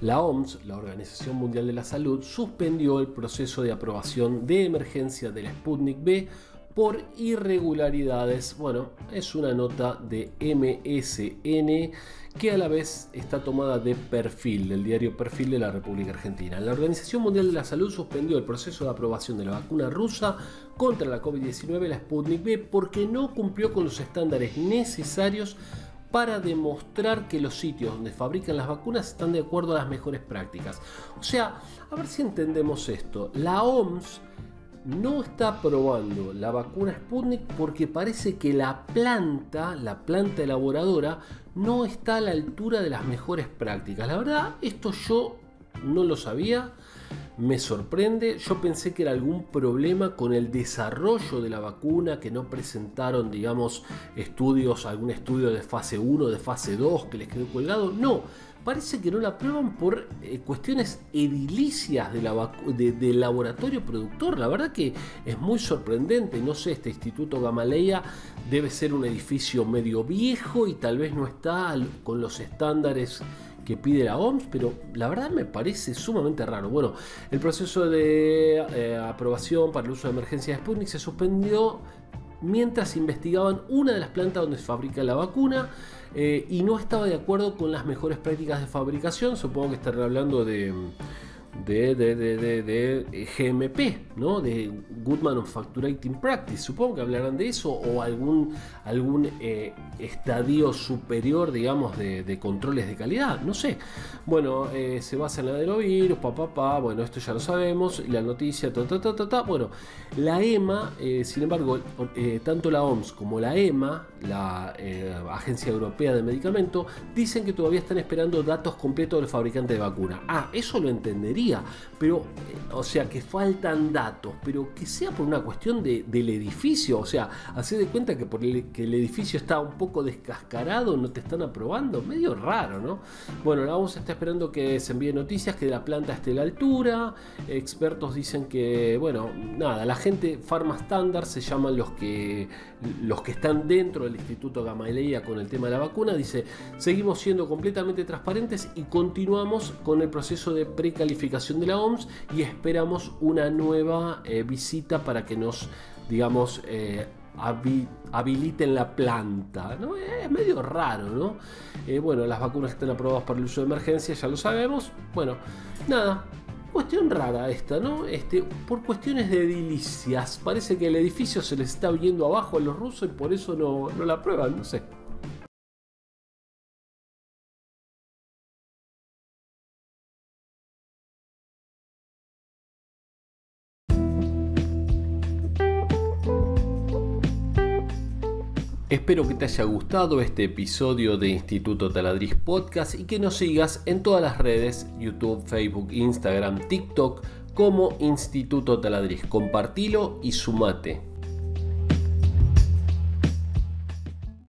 La OMS, la Organización Mundial de la Salud, suspendió el proceso de aprobación de emergencia del Sputnik B por irregularidades. Bueno, es una nota de MSN que a la vez está tomada de perfil, del diario Perfil de la República Argentina. La Organización Mundial de la Salud suspendió el proceso de aprobación de la vacuna rusa contra la COVID-19, la Sputnik B, porque no cumplió con los estándares necesarios para demostrar que los sitios donde fabrican las vacunas están de acuerdo a las mejores prácticas. O sea, a ver si entendemos esto. La OMS no está probando la vacuna Sputnik porque parece que la planta, la planta elaboradora, no está a la altura de las mejores prácticas. La verdad, esto yo no lo sabía, me sorprende. Yo pensé que era algún problema con el desarrollo de la vacuna, que no presentaron, digamos, estudios, algún estudio de fase 1, de fase 2 que les quedó colgado. No, parece que no la prueban por eh, cuestiones edilicias del laboratorio productor. La verdad que es muy sorprendente. No sé, este Instituto Gamaleya debe ser un edificio medio viejo y tal vez no está con los estándares que pide la OMS, pero la verdad me parece sumamente raro. Bueno, el proceso de eh, aprobación para el uso de emergencia de Sputnik se suspendió mientras investigaban una de las plantas donde se fabrica la vacuna eh, y no estaba de acuerdo con las mejores prácticas de fabricación. Supongo que estarán hablando de de, de, de, de, GMP, ¿no? de Good Manufacturing Practice. Supongo que hablarán de eso o algún, algún eh, estadio superior, digamos, de, controles de calidad. No sé. Bueno, eh, se basa en la adenovirus, papá, pa, bueno, esto ya lo sabemos. La noticia, ta, ta, ta, ta, Bueno, la EMA, eh, sin embargo, tanto la OMS como la EMA, la Agencia Europea de Medicamento, dicen que todavía están esperando datos completos del fabricante de vacuna. Ah, eso lo entendería pero, eh, o sea, que faltan datos, pero que sea por una cuestión del edificio, o sea, hacer de cuenta que por el, que el edificio está un poco descascarado, no te están aprobando, medio raro, ¿no? Bueno, la vamos está esperando que se envíe noticias, que la planta esté a la altura, expertos dicen que, bueno, nada, la gente Pharma Standard se llaman los que, los que están dentro del Instituto Gamaleya con el tema de la vacuna, dice, seguimos siendo completamente transparentes y continuamos con el proceso de precalificación de la OMS y esperamos una nueva eh, visita para que nos, digamos, eh, habiliten la planta. ¿no? Es medio raro, ¿no? Eh, bueno, las vacunas están aprobadas para el uso de emergencia, ya lo sabemos. Bueno, nada, cuestión rara esta, ¿no? Este, por cuestiones de edilicias. Parece que el edificio se les está viendo abajo a los rusos y por eso no, no la aprueban, no sé. Espero que te haya gustado este episodio de Instituto Taladriz Podcast y que nos sigas en todas las redes, YouTube, Facebook, Instagram, TikTok, como Instituto Taladriz. Compartilo y sumate.